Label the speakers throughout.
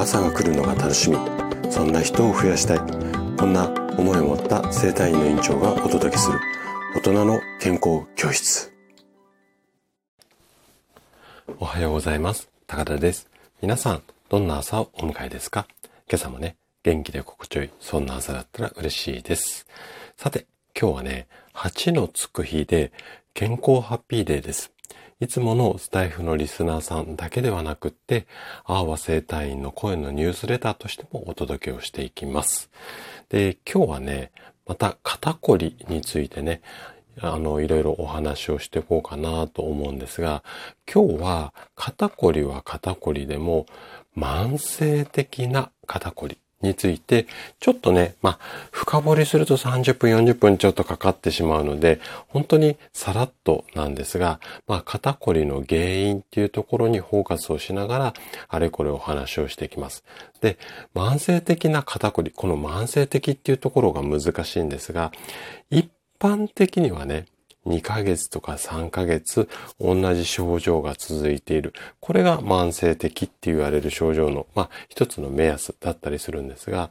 Speaker 1: 朝が来るのが楽しみ。そんな人を増やしたい。こんな思いを持った生体院の院長がお届けする。大人の健康教室。おはようございます。高田です。皆さんどんな朝をお迎えですか？今朝もね元気で心地よいそんな朝だったら嬉しいです。さて今日はね8のつく日で健康ハッピーデーです。いつものスタイフのリスナーさんだけではなくって、アーワ生態院の声のニュースレターとしてもお届けをしていきます。で、今日はね、また肩こりについてね、あの、いろいろお話をしていこうかなと思うんですが、今日は肩こりは肩こりでも慢性的な肩こりについて、ちょっとね、まあ、深掘りすると30分、40分ちょっとかかってしまうので、本当にさらっとなんですが、まあ、肩こりの原因っていうところにフォーカスをしながら、あれこれお話をしていきます。で、慢性的な肩こり、この慢性的っていうところが難しいんですが、一般的にはね、2ヶ月とか3ヶ月同じ症状が続いている。これが慢性的って言われる症状の、まあ、一つの目安だったりするんですが、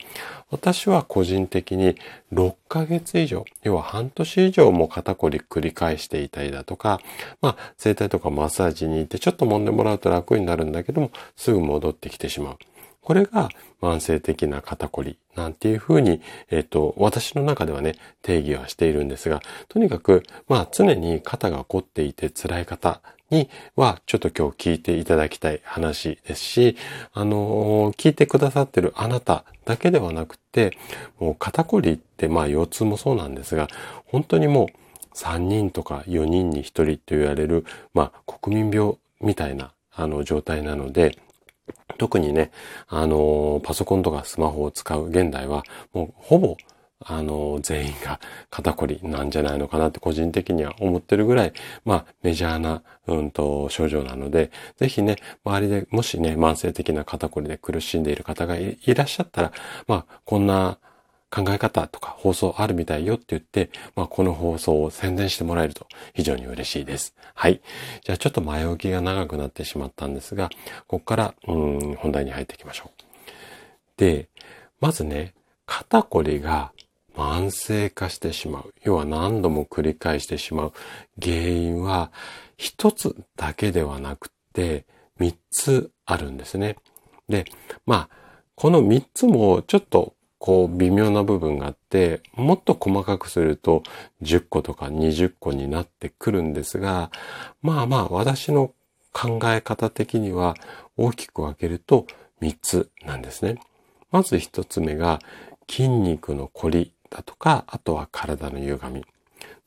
Speaker 1: 私は個人的に6ヶ月以上、要は半年以上も肩こり繰り返していたりだとか、まあ、整体とかマッサージに行ってちょっと揉んでもらうと楽になるんだけども、すぐ戻ってきてしまう。これが慢性的な肩こりなんていうふうに、えっ、と、私の中ではね、定義はしているんですが、とにかく、まあ常に肩が凝っていて辛い方には、ちょっと今日聞いていただきたい話ですし、あの、聞いてくださってるあなただけではなくて、もう肩こりってまあ腰痛もそうなんですが、本当にもう3人とか4人に1人と言われる、まあ国民病みたいなあの状態なので、特にね、あの、パソコンとかスマホを使う現代は、もうほぼ、あの、全員が肩こりなんじゃないのかなって個人的には思ってるぐらい、まあ、メジャーな、うんと、症状なので、ぜひね、周りでもしね、慢性的な肩こりで苦しんでいる方がいらっしゃったら、まあ、こんな考え方とか放送あるみたいよって言って、まあ、この放送を宣伝してもらえると非常に嬉しいです。はい。じゃあちょっと前置きが長くなってしまったんですが、ここから、うん、本題に入っていきましょう。で、まずね、肩こりが慢性化してしまう。要は何度も繰り返してしまう原因は一つだけではなくて三つあるんですね。で、まあ、この三つもちょっとこう微妙な部分があって、もっと細かくすると10個とか20個になってくるんですが、まあまあ私の考え方的には大きく分けると3つなんですね。まず1つ目が筋肉の凝りだとか、あとは体の歪み。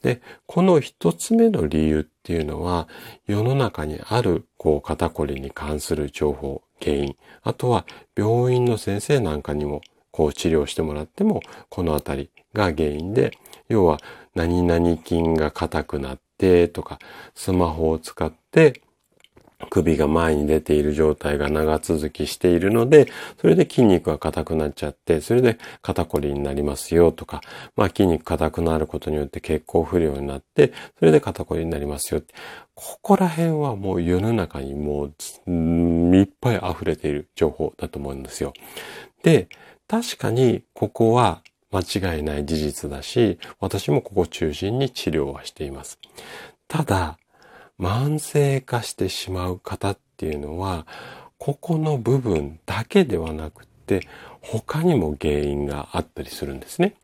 Speaker 1: で、この一つ目の理由っていうのは、世の中にある、こう、肩こりに関する情報、原因、あとは病院の先生なんかにもこう治療してもらっても、このあたりが原因で、要は何々筋が硬くなってとか、スマホを使って首が前に出ている状態が長続きしているので、それで筋肉が硬くなっちゃって、それで肩こりになりますよとか、まあ筋肉硬くなることによって血行不良になって、それで肩こりになりますよ。ここら辺はもう世の中にもういっぱい溢れている情報だと思うんですよ。で、確かにここは間違いない事実だし、私もここ中心に治療はしています。ただ、慢性化してしまう方っていうのは、ここの部分だけではなくて、他にも原因があったりするんですね。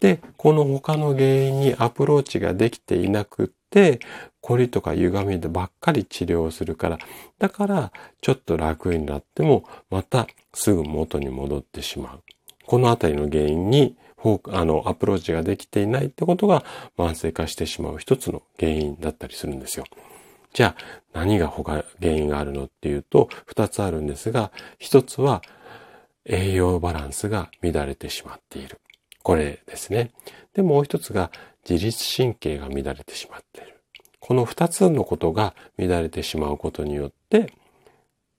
Speaker 1: で、この他の原因にアプローチができていなくって、凝りとか歪みでばっかり治療するから、だからちょっと楽になってもまたすぐ元に戻ってしまう。このあたりの原因にあの、アプローチができていないってことが慢性化してしまう一つの原因だったりするんですよ。じゃあ、何が他、原因があるのっていうと、二つあるんですが、一つは栄養バランスが乱れてしまっている。これですね。で、もう一つが自律神経が乱れてしまっている。この二つのことが乱れてしまうことによって、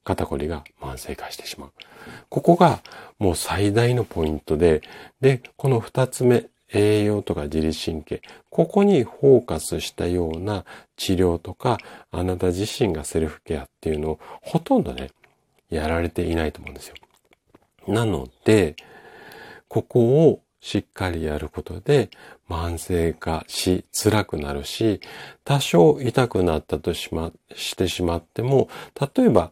Speaker 1: 肩こりが慢性化してしまう。ここがもう最大のポイントで、で、この二つ目、栄養とか自律神経、ここにフォーカスしたような治療とか、あなた自身がセルフケアっていうのをほとんどね、やられていないと思うんですよ。なので、ここをしっかりやることで慢性化しづらくなるし、多少痛くなったとしま、してしまっても、例えば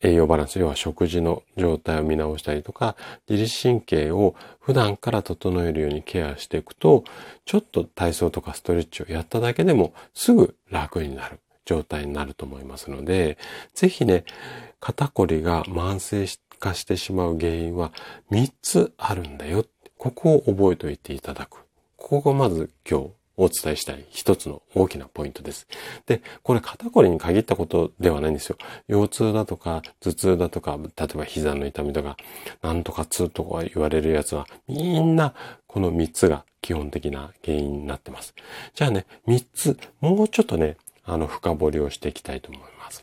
Speaker 1: 栄養バランス、要は食事の状態を見直したりとか、自律神経を普段から整えるようにケアしていくと、ちょっと体操とかストレッチをやっただけでもすぐ楽になる状態になると思いますので、ぜひね、肩こりが慢性化してしまう原因は3つあるんだよ。ここを覚えておいていただく。ここがまず今日お伝えしたい一つの大きなポイントです。で、これ肩こりに限ったことではないんですよ。腰痛だとか頭痛だとか、例えば膝の痛みとか、なんとか痛とか言われるやつは、みんなこの3つが基本的な原因になってます。じゃあね、3つ、もうちょっとね、あの、深掘りをしていきたいと思います。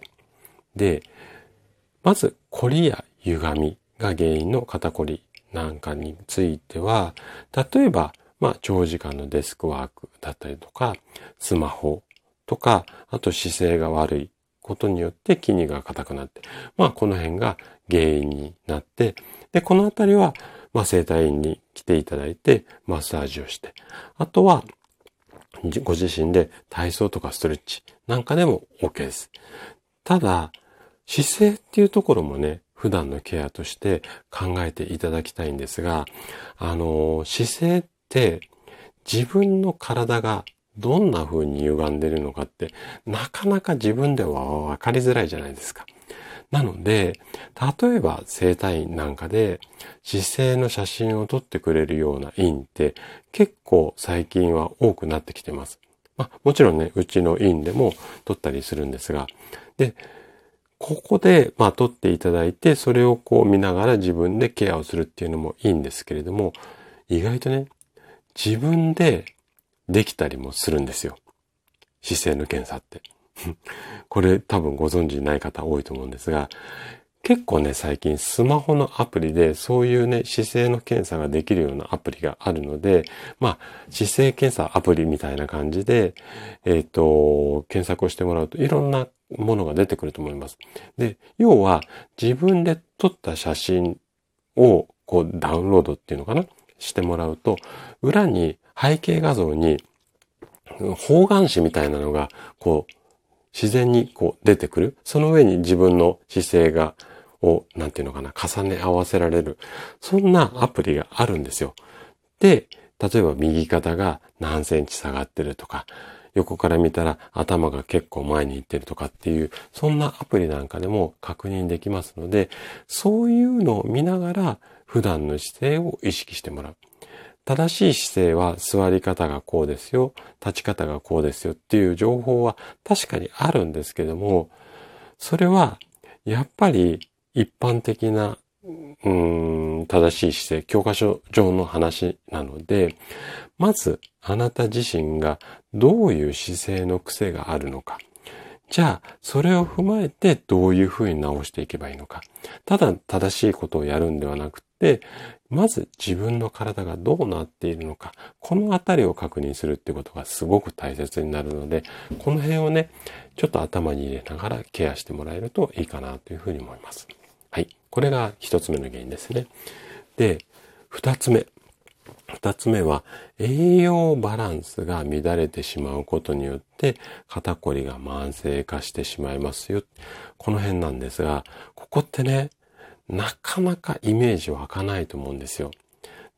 Speaker 1: で、まず、こりや歪みが原因の肩こりなんかについては、例えば、まあ、長時間のデスクワークだったりとか、スマホとか、あと姿勢が悪いことによって筋肉が硬くなって、まあ、この辺が原因になって、で、このあたりは、まあ、整体院に来ていただいて、マッサージをして、あとは、ご自身で体操とかストレッチなんかでも OK です。ただ、姿勢っていうところもね、普段のケアとして考えていただきたいんですが、あの、姿勢っ自分の体がどんな風に歪んでるのかってなかなか自分では分かりづらいじゃないですか。なので、例えば生体院なんかで姿勢の写真を撮ってくれるような院って結構最近は多くなってきてます。まあ、もちろんね、うちの院でも撮ったりするんですが、で、ここで、まあ、撮っていただいて、それをこう見ながら自分でケアをするっていうのもいいんですけれども、意外とね、自分でできたりもするんですよ。姿勢の検査って。これ多分ご存知ない方多いと思うんですが、結構ね、最近スマホのアプリでそういうね、姿勢の検査ができるようなアプリがあるので、まあ、姿勢検査アプリみたいな感じで、えっ、ー、と、検索をしてもらうといろんなものが出てくると思います。で、要は自分で撮った写真をこうダウンロードっていうのかなしてもらうと、裏に背景画像に方眼紙みたいなのがこう自然にこう出てくる。その上に自分の姿勢が、を、なんていうのかな、重ね合わせられる。そんなアプリがあるんですよ。で、例えば右肩が何センチ下がってるとか、横から見たら頭が結構前に行ってるとかっていう、そんなアプリなんかでも確認できますので、そういうのを見ながら普段の姿勢を意識してもらう。正しい姿勢は座り方がこうですよ、立ち方がこうですよっていう情報は確かにあるんですけども、それはやっぱり一般的な、うん、正しい姿勢、教科書上の話なので、まずあなた自身がどういう姿勢の癖があるのか。じゃあ、それを踏まえてどういうふうに直していけばいいのか。ただ正しいことをやるんではなくて、まず自分の体がどうなっているのか、このあたりを確認するってことがすごく大切になるので、この辺をね、ちょっと頭に入れながらケアしてもらえるといいかなというふうに思います。これが一つ目の原因ですね。で、二つ目。二つ目は、栄養バランスが乱れてしまうことによって、肩こりが慢性化してしまいますよ。この辺なんですが、ここってね、なかなかイメージ湧かないと思うんですよ。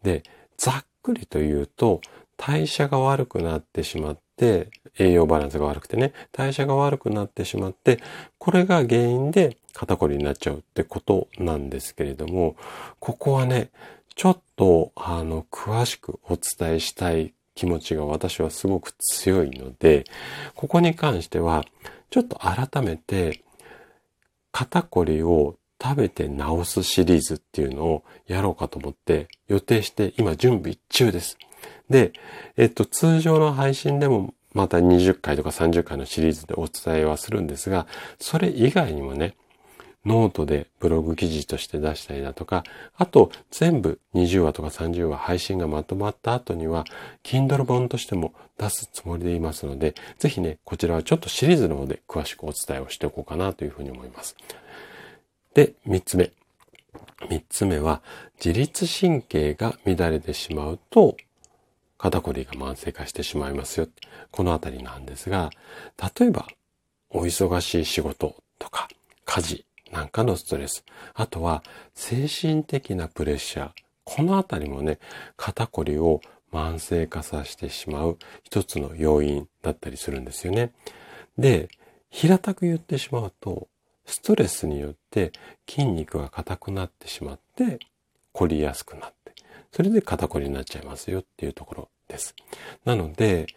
Speaker 1: で、ざっくりと言うと、代謝が悪くなってしまっ、栄養バランスが悪くてね、代謝が悪くなってしまって、これが原因で肩こりになっちゃうってことなんですけれども、ここはね、ちょっと、あの、詳しくお伝えしたい気持ちが私はすごく強いので、ここに関しては、ちょっと改めて、肩こりを食べて治すシリーズっていうのをやろうかと思って予定して今準備中です。で、えっと、通常の配信でもまた20回とか30回のシリーズでお伝えはするんですが、それ以外にもね、ノートでブログ記事として出したりだとか、あと全部20話とか30話配信がまとまった後には、Kindle 本としても出すつもりでいますので、ぜひね、こちらはちょっとシリーズの方で詳しくお伝えをしておこうかなというふうに思います。で、三つ目。三つ目は自律神経が乱れてしまうと肩こりが慢性化してしまいますよ。このあたりなんですが、例えばお忙しい仕事とか家事なんかのストレス、あとは精神的なプレッシャー、このあたりもね、肩こりを慢性化させてしまう一つの要因だったりするんですよね。で、平たく言ってしまうと、ストレスによって筋肉が硬くなってしまって、凝りやすくなって、それで肩こりになっちゃいますよっていうところです。なので、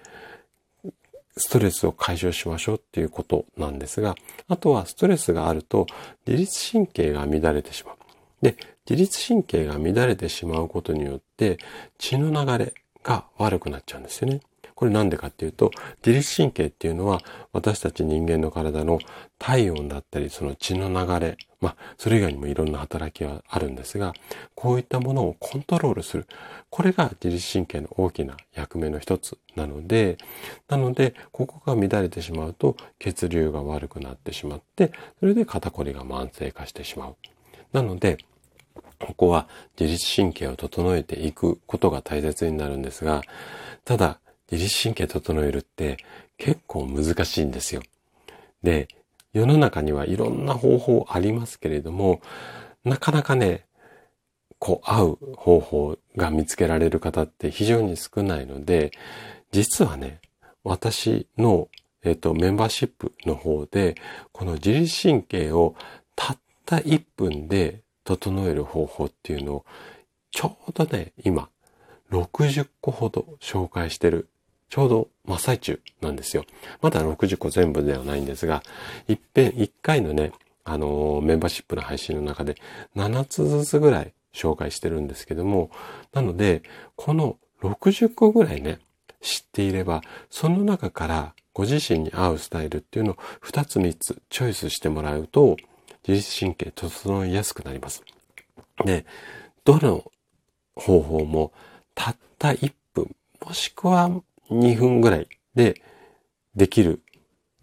Speaker 1: ストレスを解消しましょうっていうことなんですが、あとはストレスがあると自律神経が乱れてしまう。で、自律神経が乱れてしまうことによって血の流れが悪くなっちゃうんですよね。これなんでかっていうと、自律神経っていうのは私たち人間の体の体温だったり、その血の流れ、まあ、それ以外にもいろんな働きはあるんですが、こういったものをコントロールする。これが自律神経の大きな役目の一つなので、なので、ここが乱れてしまうと血流が悪くなってしまって、それで肩こりが慢性化してしまう。なので、ここは自律神経を整えていくことが大切になるんですが、ただ、自律神経整えるって結構難しいんですよ。で、世の中にはいろんな方法ありますけれども、なかなかね、こう合う方法が見つけられる方って非常に少ないので、実はね、私の、えっ、と、メンバーシップの方で、この自律神経をたった1分で整える方法っていうのを、ちょうどね、今、60個ほど紹介してるちょうど真っ最中なんですよ。まだ60個全部ではないんですが、一遍、一回のね、あのー、メンバーシップの配信の中で7つずつぐらい紹介してるんですけども、なので、この60個ぐらいね、知っていれば、その中からご自身に合うスタイルっていうのを2つ3つチョイスしてもらうと、自律神経整いやすくなります。で、どの方法もたった1分、もしくは2分ぐらいでできる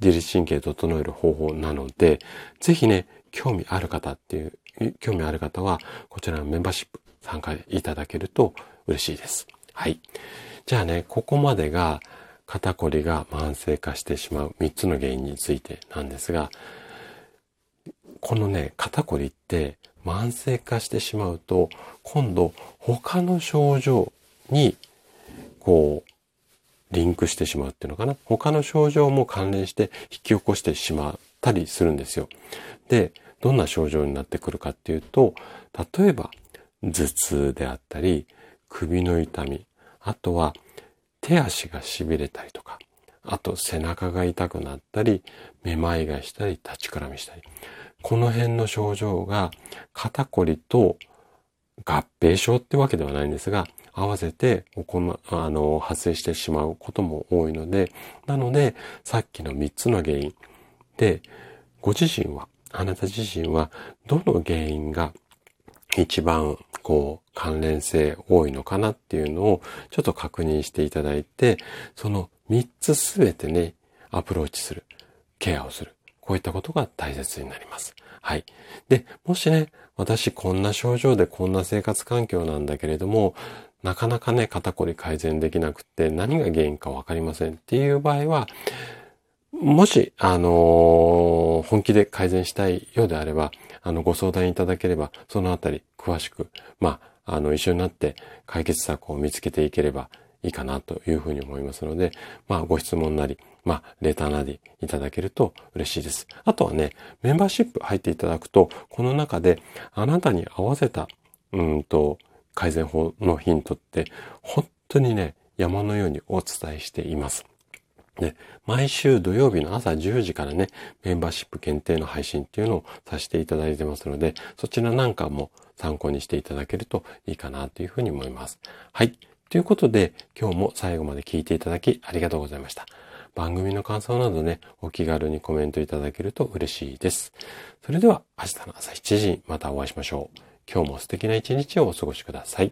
Speaker 1: 自律神経整える方法なので、ぜひね、興味ある方っていう、興味ある方は、こちらのメンバーシップ参加いただけると嬉しいです。はい。じゃあね、ここまでが肩こりが慢性化してしまう3つの原因についてなんですが、このね、肩こりって慢性化してしまうと、今度他の症状にこうリンクしてしまうっていうのかな。他の症状も関連して引き起こしてしまったりするんですよ。で、どんな症状になってくるかっていうと、例えば頭痛であったり、首の痛み、あとは手足が痺れたりとか、あと背中が痛くなったり、めまいがしたり、立ちくらみしたり。この辺の症状が肩こりと合併症ってわけではないんですが、合わせて行、あの、発生してしまうことも多いので、なので、さっきの3つの原因で、ご自身は、あなた自身は、どの原因が一番、こう、関連性多いのかなっていうのを、ちょっと確認していただいて、その3つすべてね、アプローチする、ケアをする。こういったことが大切になります。はい。で、もしね、私こんな症状でこんな生活環境なんだけれども、なかなかね、肩こり改善できなくて何が原因かわかりませんっていう場合は、もし、あのー、本気で改善したいようであれば、あの、ご相談いただければ、そのあたり詳しく、まあ、あの、一緒になって解決策を見つけていければいいかなというふうに思いますので、まあ、ご質問なり、まあ、レターなりいただけると嬉しいです。あとはね、メンバーシップ入っていただくと、この中であなたに合わせた、うんと、改善法のヒントって、本当にね、山のようにお伝えしています。で、毎週土曜日の朝10時からね、メンバーシップ限定の配信っていうのをさせていただいてますので、そちらなんかも参考にしていただけるといいかなというふうに思います。はい。ということで、今日も最後まで聞いていただきありがとうございました。番組の感想などね、お気軽にコメントいただけると嬉しいです。それでは明日の朝7時にまたお会いしましょう。今日も素敵な一日をお過ごしください。